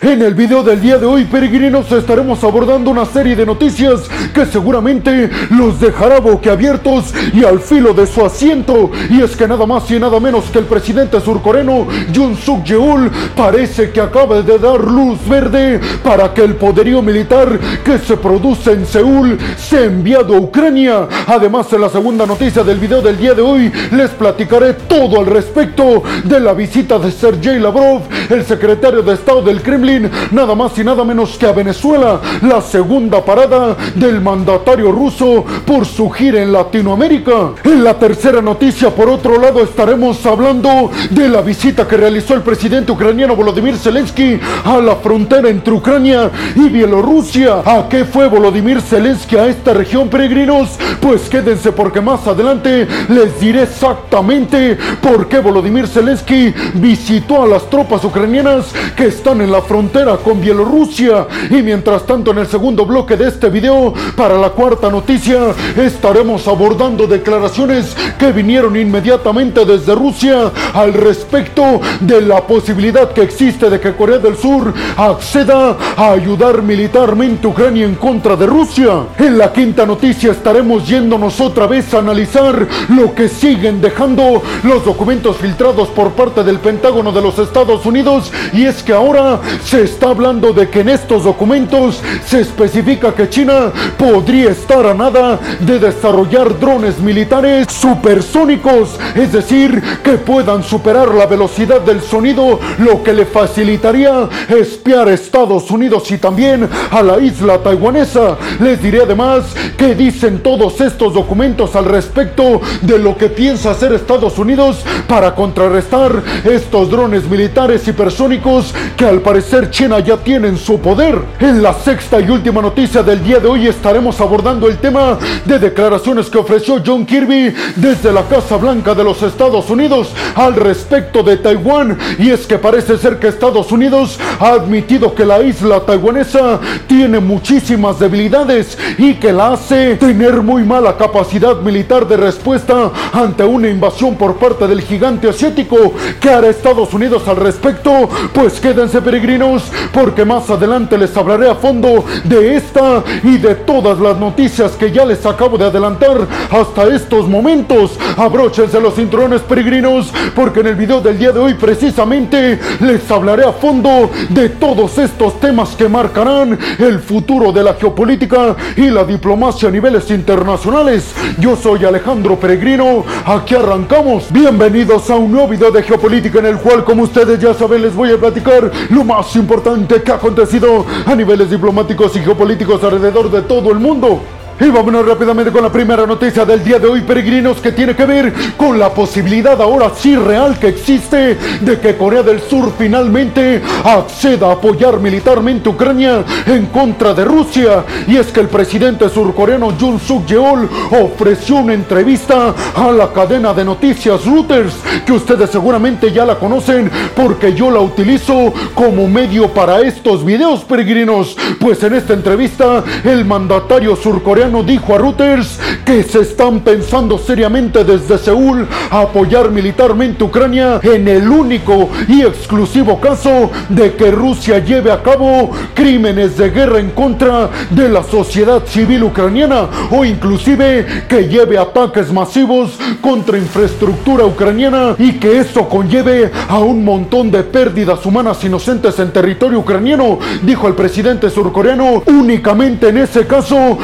En el video del día de hoy, peregrinos, estaremos abordando una serie de noticias que seguramente los dejará boquiabiertos y al filo de su asiento. Y es que nada más y nada menos que el presidente surcoreano Jun Suk Yeol parece que acaba de dar luz verde para que el poderío militar que se produce en Seúl sea enviado a Ucrania. Además, en la segunda noticia del video del día de hoy, les platicaré todo al respecto de la visita de Sergei Lavrov, el secretario de Estado del Kremlin nada más y nada menos que a Venezuela, la segunda parada del mandatario ruso por su gira en Latinoamérica. En la tercera noticia, por otro lado, estaremos hablando de la visita que realizó el presidente ucraniano Volodymyr Zelensky a la frontera entre Ucrania y Bielorrusia. ¿A qué fue Volodymyr Zelensky a esta región, peregrinos? Pues quédense porque más adelante les diré exactamente por qué Volodymyr Zelensky visitó a las tropas ucranianas que están en la frontera frontera con Bielorrusia. Y mientras tanto, en el segundo bloque de este video, para la cuarta noticia, estaremos abordando declaraciones que vinieron inmediatamente desde Rusia al respecto de la posibilidad que existe de que Corea del Sur acceda a ayudar militarmente a Ucrania en contra de Rusia. En la quinta noticia estaremos yéndonos otra vez a analizar lo que siguen dejando los documentos filtrados por parte del Pentágono de los Estados Unidos y es que ahora se está hablando de que en estos documentos se especifica que China podría estar a nada de desarrollar drones militares supersónicos, es decir, que puedan superar la velocidad del sonido, lo que le facilitaría espiar a Estados Unidos y también a la isla taiwanesa. Les diré además que dicen todos estos documentos al respecto de lo que piensa hacer Estados Unidos para contrarrestar estos drones militares hipersónicos que al parecer China ya tiene en su poder. En la sexta y última noticia del día de hoy estaremos abordando el tema de declaraciones que ofreció John Kirby desde la Casa Blanca de los Estados Unidos al respecto de Taiwán. Y es que parece ser que Estados Unidos ha admitido que la isla taiwanesa tiene muchísimas debilidades y que la hace tener muy mala capacidad militar de respuesta ante una invasión por parte del gigante asiático. ¿Qué hará Estados Unidos al respecto? Pues quédense peregrinos porque más adelante les hablaré a fondo de esta y de todas las noticias que ya les acabo de adelantar hasta estos momentos. Abróchense los cinturones peregrinos porque en el video del día de hoy precisamente les hablaré a fondo de todos estos temas que marcarán el futuro de la geopolítica y la diplomacia a niveles internacionales. Yo soy Alejandro Peregrino, aquí arrancamos. Bienvenidos a un nuevo video de geopolítica en el cual como ustedes ya saben les voy a platicar lo más importante que ha acontecido a niveles diplomáticos y geopolíticos alrededor de todo el mundo. Y vámonos rápidamente con la primera noticia del día de hoy, peregrinos, que tiene que ver con la posibilidad ahora sí real que existe de que Corea del Sur finalmente acceda a apoyar militarmente Ucrania en contra de Rusia. Y es que el presidente surcoreano Jun Suk Yeol ofreció una entrevista a la cadena de noticias Reuters, que ustedes seguramente ya la conocen porque yo la utilizo como medio para estos videos, peregrinos. Pues en esta entrevista, el mandatario surcoreano dijo a Reuters que se están pensando seriamente desde Seúl a apoyar militarmente Ucrania en el único y exclusivo caso de que Rusia lleve a cabo crímenes de guerra en contra de la sociedad civil ucraniana o inclusive que lleve ataques masivos contra infraestructura ucraniana y que eso conlleve a un montón de pérdidas humanas inocentes en territorio ucraniano, dijo el presidente surcoreano. Únicamente en ese caso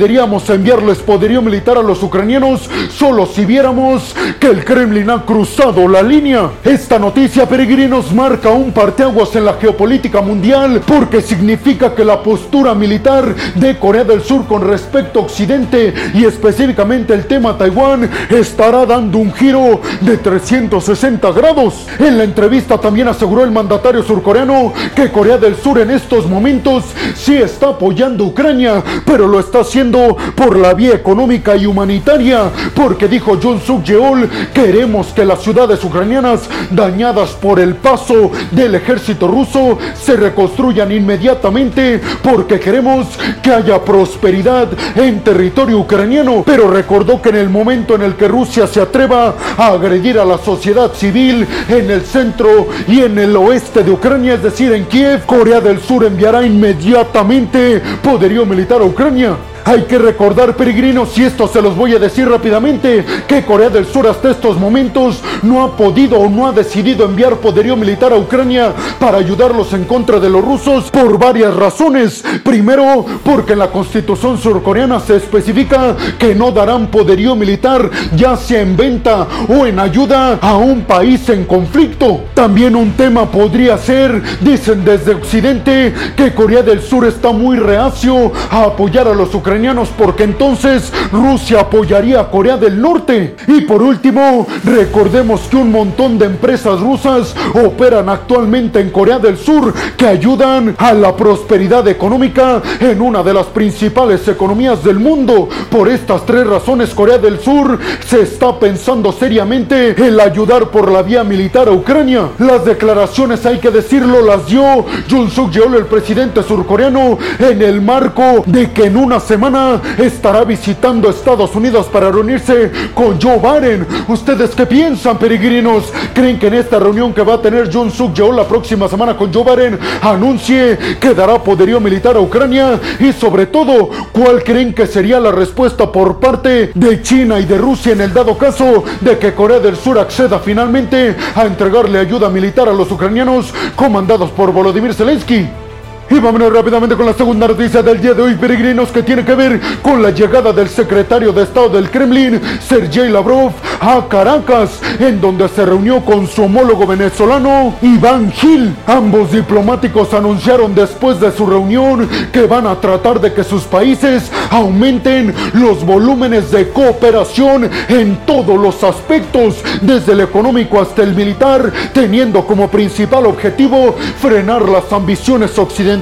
accede Deberíamos enviarles poderío militar a los ucranianos solo si viéramos que el Kremlin ha cruzado la línea. Esta noticia, peregrinos, marca un parteaguas en la geopolítica mundial porque significa que la postura militar de Corea del Sur con respecto a Occidente y específicamente el tema Taiwán estará dando un giro de 360 grados. En la entrevista también aseguró el mandatario surcoreano que Corea del Sur en estos momentos sí está apoyando a Ucrania, pero lo está haciendo por la vía económica y humanitaria, porque dijo John Suk Yeol, queremos que las ciudades ucranianas dañadas por el paso del ejército ruso se reconstruyan inmediatamente, porque queremos que haya prosperidad en territorio ucraniano, pero recordó que en el momento en el que Rusia se atreva a agredir a la sociedad civil en el centro y en el oeste de Ucrania, es decir, en Kiev, Corea del Sur enviará inmediatamente poderío militar a Ucrania. Hay que recordar, peregrinos, y esto se los voy a decir rápidamente, que Corea del Sur hasta estos momentos no ha podido o no ha decidido enviar poderío militar a Ucrania para ayudarlos en contra de los rusos por varias razones. Primero, porque en la constitución surcoreana se especifica que no darán poderío militar, ya sea en venta o en ayuda a un país en conflicto. También un tema podría ser, dicen desde Occidente, que Corea del Sur está muy reacio a apoyar a los ucranianos porque entonces Rusia apoyaría a Corea del Norte. Y por último, recordemos que un montón de empresas rusas operan actualmente en Corea del Sur que ayudan a la prosperidad económica en una de las principales economías del mundo. Por estas tres razones, Corea del Sur se está pensando seriamente en ayudar por la vía militar a Ucrania. Las declaraciones, hay que decirlo, las dio Jun Suk el presidente surcoreano, en el marco de que en una semana estará visitando Estados Unidos para reunirse con Joe Biden. ¿Ustedes qué piensan, peregrinos? ¿Creen que en esta reunión que va a tener John Suk Yeol la próxima semana con Joe Biden anuncie que dará poderío militar a Ucrania? Y sobre todo, ¿cuál creen que sería la respuesta por parte de China y de Rusia en el dado caso de que Corea del Sur acceda finalmente a entregarle ayuda militar a los ucranianos comandados por Volodymyr Zelensky? Y vámonos rápidamente con la segunda noticia del día de hoy, peregrinos, que tiene que ver con la llegada del secretario de Estado del Kremlin, Sergei Lavrov, a Caracas, en donde se reunió con su homólogo venezolano, Iván Gil. Ambos diplomáticos anunciaron después de su reunión que van a tratar de que sus países aumenten los volúmenes de cooperación en todos los aspectos, desde el económico hasta el militar, teniendo como principal objetivo frenar las ambiciones occidentales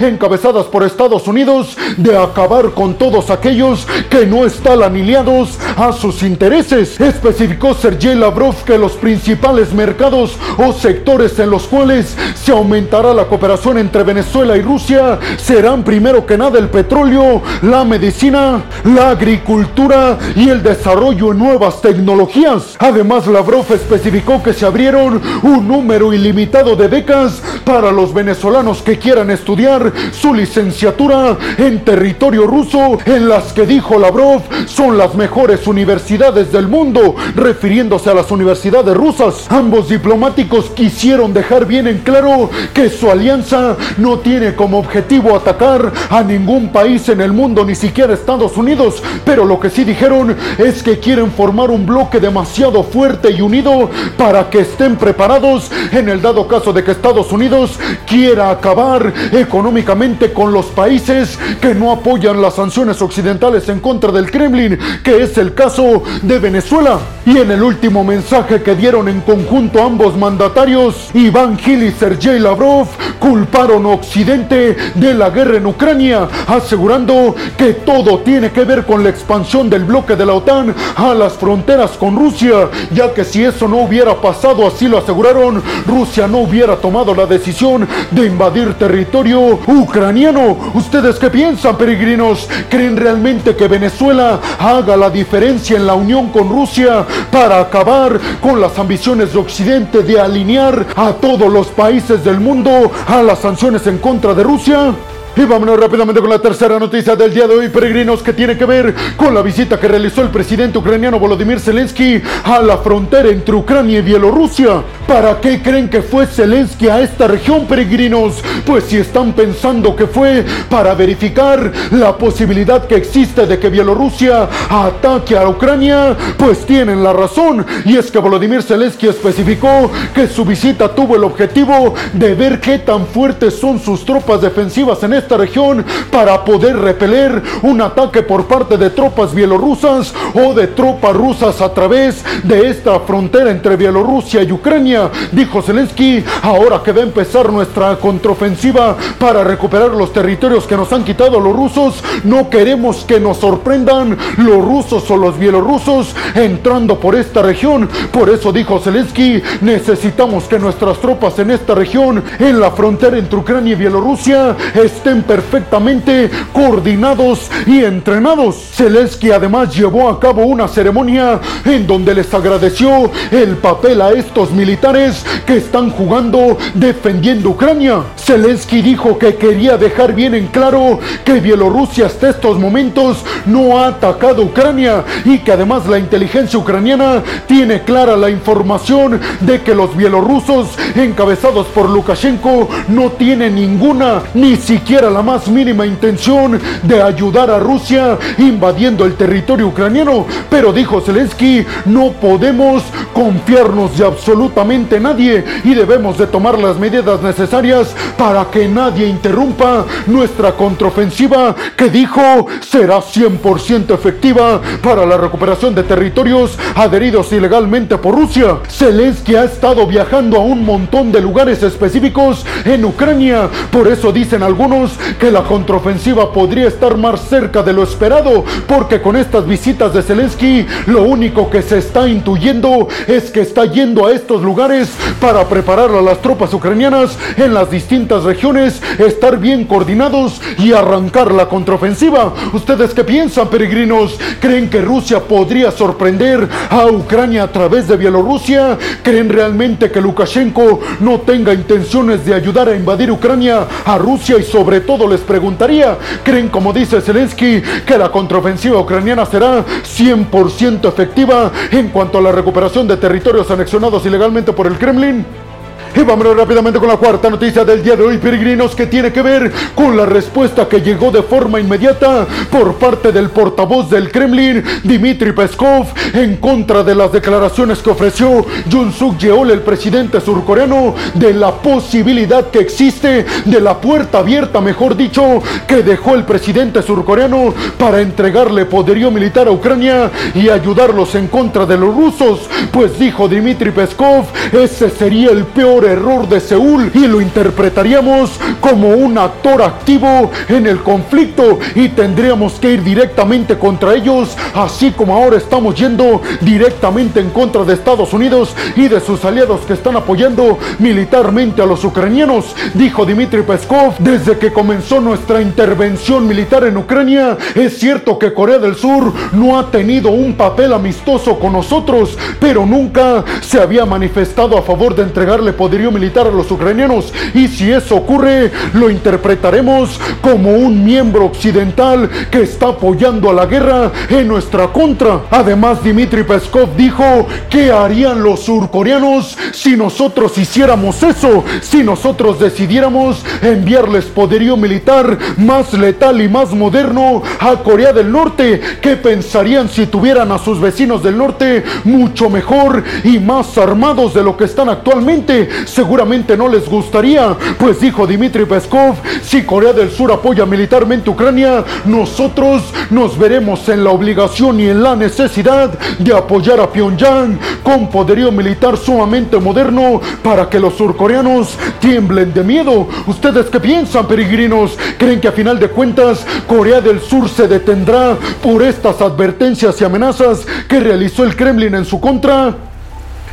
encabezadas por Estados Unidos de acabar con todos aquellos que no están alineados a sus intereses. Especificó Sergei Lavrov que los principales mercados o sectores en los cuales se aumentará la cooperación entre Venezuela y Rusia serán primero que nada el petróleo, la medicina, la agricultura y el desarrollo en nuevas tecnologías. Además, Lavrov especificó que se abrieron un número ilimitado de becas para los venezolanos que quieran estudiar su licenciatura en territorio ruso, en las que dijo Lavrov son las mejores universidades del mundo, refiriéndose a las universidades rusas. Ambos diplomáticos quisieron dejar bien en claro que su alianza no tiene como objetivo atacar a ningún país en el mundo, ni siquiera Estados Unidos, pero lo que sí dijeron es que quieren formar un bloque demasiado fuerte y unido para que estén preparados en el dado caso de que Estados Unidos quiera acabar económicamente con los países que no apoyan las sanciones occidentales en contra del Kremlin, que es el caso de Venezuela. Y en el último mensaje que dieron en conjunto ambos mandatarios, Iván Gil y Sergei Lavrov culparon a Occidente de la guerra en Ucrania, asegurando que todo tiene que ver con la expansión del bloque de la OTAN a las fronteras con Rusia, ya que si eso no hubiera pasado, así lo aseguraron, Rusia no hubiera tomado la decisión de invadir territorio ucraniano. ¿Ustedes qué piensan, peregrinos? ¿Creen realmente que Venezuela haga la diferencia en la unión con Rusia para acabar con las ambiciones de Occidente de alinear a todos los países del mundo a las sanciones en contra de Rusia? Y vámonos rápidamente con la tercera noticia del día de hoy, peregrinos, que tiene que ver con la visita que realizó el presidente ucraniano Volodymyr Zelensky a la frontera entre Ucrania y Bielorrusia. ¿Para qué creen que fue Zelensky a esta región, peregrinos? Pues si están pensando que fue para verificar la posibilidad que existe de que Bielorrusia ataque a Ucrania, pues tienen la razón. Y es que Volodymyr Zelensky especificó que su visita tuvo el objetivo de ver qué tan fuertes son sus tropas defensivas en esta región para poder repeler un ataque por parte de tropas bielorrusas o de tropas rusas a través de esta frontera entre Bielorrusia y Ucrania. Dijo Zelensky, ahora que va a empezar nuestra contraofensiva para recuperar los territorios que nos han quitado los rusos, no queremos que nos sorprendan los rusos o los bielorrusos entrando por esta región. Por eso dijo Zelensky, necesitamos que nuestras tropas en esta región, en la frontera entre Ucrania y Bielorrusia, estén perfectamente coordinados y entrenados. Zelensky además llevó a cabo una ceremonia en donde les agradeció el papel a estos militares que están jugando defendiendo Ucrania. Zelensky dijo que quería dejar bien en claro que Bielorrusia hasta estos momentos no ha atacado Ucrania y que además la inteligencia ucraniana tiene clara la información de que los bielorrusos encabezados por Lukashenko no tienen ninguna, ni siquiera la más mínima intención de ayudar a Rusia invadiendo el territorio ucraniano. Pero dijo Zelensky, no podemos confiarnos de absolutamente nadie y debemos de tomar las medidas necesarias para que nadie interrumpa nuestra contraofensiva que dijo será 100% efectiva para la recuperación de territorios adheridos ilegalmente por Rusia. Zelensky ha estado viajando a un montón de lugares específicos en Ucrania, por eso dicen algunos que la contraofensiva podría estar más cerca de lo esperado, porque con estas visitas de Zelensky lo único que se está intuyendo es que está yendo a estos lugares para preparar a las tropas ucranianas en las distintas regiones, estar bien coordinados y arrancar la contraofensiva. ¿Ustedes qué piensan, peregrinos? ¿Creen que Rusia podría sorprender a Ucrania a través de Bielorrusia? ¿Creen realmente que Lukashenko no tenga intenciones de ayudar a invadir Ucrania a Rusia? Y sobre todo les preguntaría, ¿creen como dice Zelensky que la contraofensiva ucraniana será 100% efectiva en cuanto a la recuperación de territorios anexionados ilegalmente por el Kremlin? Y vámonos rápidamente con la cuarta noticia del día de hoy, peregrinos, que tiene que ver con la respuesta que llegó de forma inmediata por parte del portavoz del Kremlin, Dmitry Peskov, en contra de las declaraciones que ofreció Jun Suk Yeol, el presidente surcoreano, de la posibilidad que existe de la puerta abierta, mejor dicho, que dejó el presidente surcoreano para entregarle poderío militar a Ucrania y ayudarlos en contra de los rusos. Pues dijo Dmitry Peskov, ese sería el peor error de Seúl y lo interpretaríamos como un actor activo en el conflicto y tendríamos que ir directamente contra ellos, así como ahora estamos yendo directamente en contra de Estados Unidos y de sus aliados que están apoyando militarmente a los ucranianos, dijo Dmitry Peskov. Desde que comenzó nuestra intervención militar en Ucrania, es cierto que Corea del Sur no ha tenido un papel amistoso con nosotros, pero nunca se había manifestado a favor de entregarle poder militar a los ucranianos y si eso ocurre lo interpretaremos como un miembro occidental que está apoyando a la guerra en nuestra contra. Además Dmitry Peskov dijo que harían los surcoreanos si nosotros hiciéramos eso, si nosotros decidiéramos enviarles poderío militar más letal y más moderno a Corea del Norte. ¿Qué pensarían si tuvieran a sus vecinos del norte mucho mejor y más armados de lo que están actualmente? Seguramente no les gustaría, pues dijo Dmitry Peskov, si Corea del Sur apoya militarmente Ucrania, nosotros nos veremos en la obligación y en la necesidad de apoyar a Pyongyang con poderío militar sumamente moderno para que los surcoreanos tiemblen de miedo. ¿Ustedes qué piensan, peregrinos? ¿Creen que a final de cuentas Corea del Sur se detendrá por estas advertencias y amenazas que realizó el Kremlin en su contra?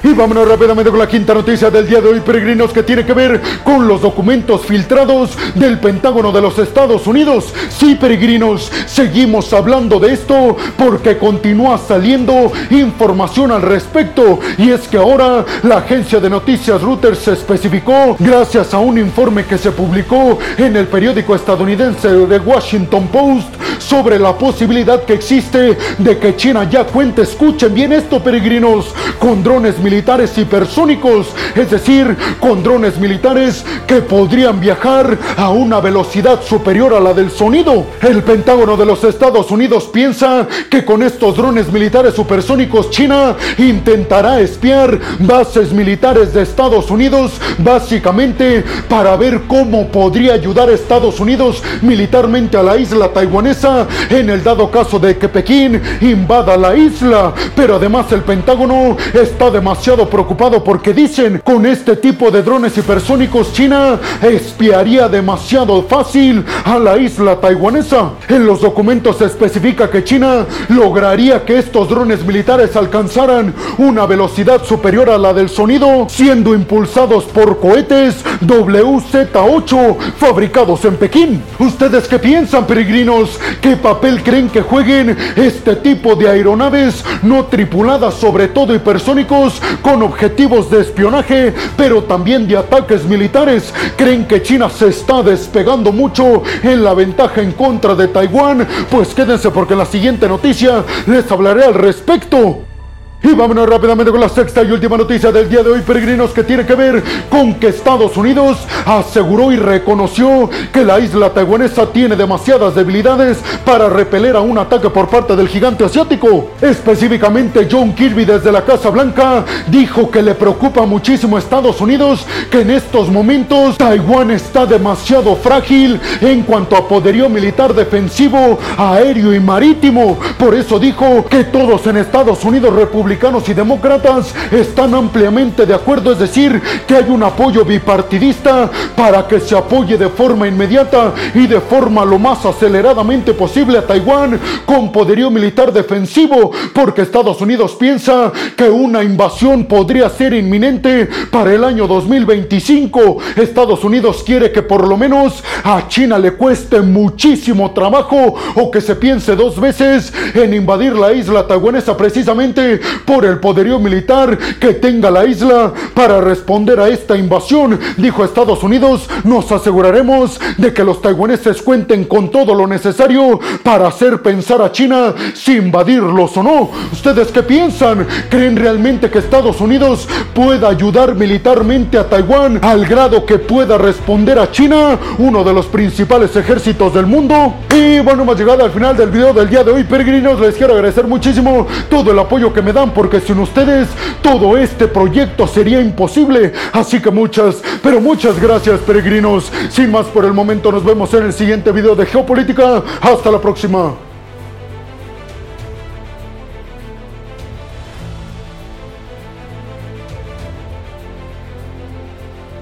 Y vámonos rápidamente con la quinta noticia del día de hoy, peregrinos, que tiene que ver con los documentos filtrados del Pentágono de los Estados Unidos. Sí, peregrinos, seguimos hablando de esto porque continúa saliendo información al respecto. Y es que ahora la agencia de noticias Reuters se especificó, gracias a un informe que se publicó en el periódico estadounidense The Washington Post, sobre la posibilidad que existe de que China ya cuente, escuchen bien esto, peregrinos, con drones militares hipersónicos, es decir, con drones militares que podrían viajar a una velocidad superior a la del sonido. El Pentágono de los Estados Unidos piensa que con estos drones militares supersónicos China intentará espiar bases militares de Estados Unidos, básicamente para ver cómo podría ayudar a Estados Unidos militarmente a la isla taiwanesa En el dado caso de que Pekín invada la isla. Pero además el Pentágono está demasiado preocupado porque dicen con este tipo de drones hipersónicos China espiaría demasiado fácil a la isla taiwanesa. En los documentos se especifica que China lograría que estos drones militares alcanzaran una velocidad superior a la del sonido, siendo impulsados por cohetes WZ-8 fabricados en Pekín. ¿Ustedes qué piensan, peregrinos? ¿Qué papel creen que jueguen este tipo de aeronaves no tripuladas, sobre todo hipersónicos, con objetivos de espionaje, pero también de ataques militares? ¿Creen que China se está despegando mucho en la ventaja en contra de Taiwán? Pues quédense porque en la siguiente noticia les hablaré al respecto. Y vámonos rápidamente con la sexta y última noticia del día de hoy, peregrinos, que tiene que ver con que Estados Unidos aseguró y reconoció que la isla taiwanesa tiene demasiadas debilidades para repeler a un ataque por parte del gigante asiático. Específicamente, John Kirby desde la Casa Blanca dijo que le preocupa muchísimo a Estados Unidos que en estos momentos Taiwán está demasiado frágil en cuanto a poderío militar defensivo, aéreo y marítimo. Por eso dijo que todos en Estados Unidos republicanos y demócratas están ampliamente de acuerdo, es decir, que hay un apoyo bipartidista para que se apoye de forma inmediata y de forma lo más aceleradamente posible a Taiwán con poderío militar defensivo, porque Estados Unidos piensa que una invasión podría ser inminente para el año 2025. Estados Unidos quiere que por lo menos a China le cueste muchísimo trabajo o que se piense dos veces en invadir la isla taiwanesa precisamente por el poderío militar que tenga la isla para responder a esta invasión, dijo Estados Unidos, nos aseguraremos de que los taiwaneses cuenten con todo lo necesario para hacer pensar a China si invadirlos o no. ¿Ustedes qué piensan? ¿Creen realmente que Estados Unidos pueda ayudar militarmente a Taiwán al grado que pueda responder a China, uno de los principales ejércitos del mundo? Y bueno, hemos llegado al final del video del día de hoy, peregrinos. Les quiero agradecer muchísimo todo el apoyo que me dan porque sin ustedes todo este proyecto sería imposible. Así que muchas, pero muchas gracias peregrinos. Sin más por el momento, nos vemos en el siguiente video de Geopolítica. Hasta la próxima.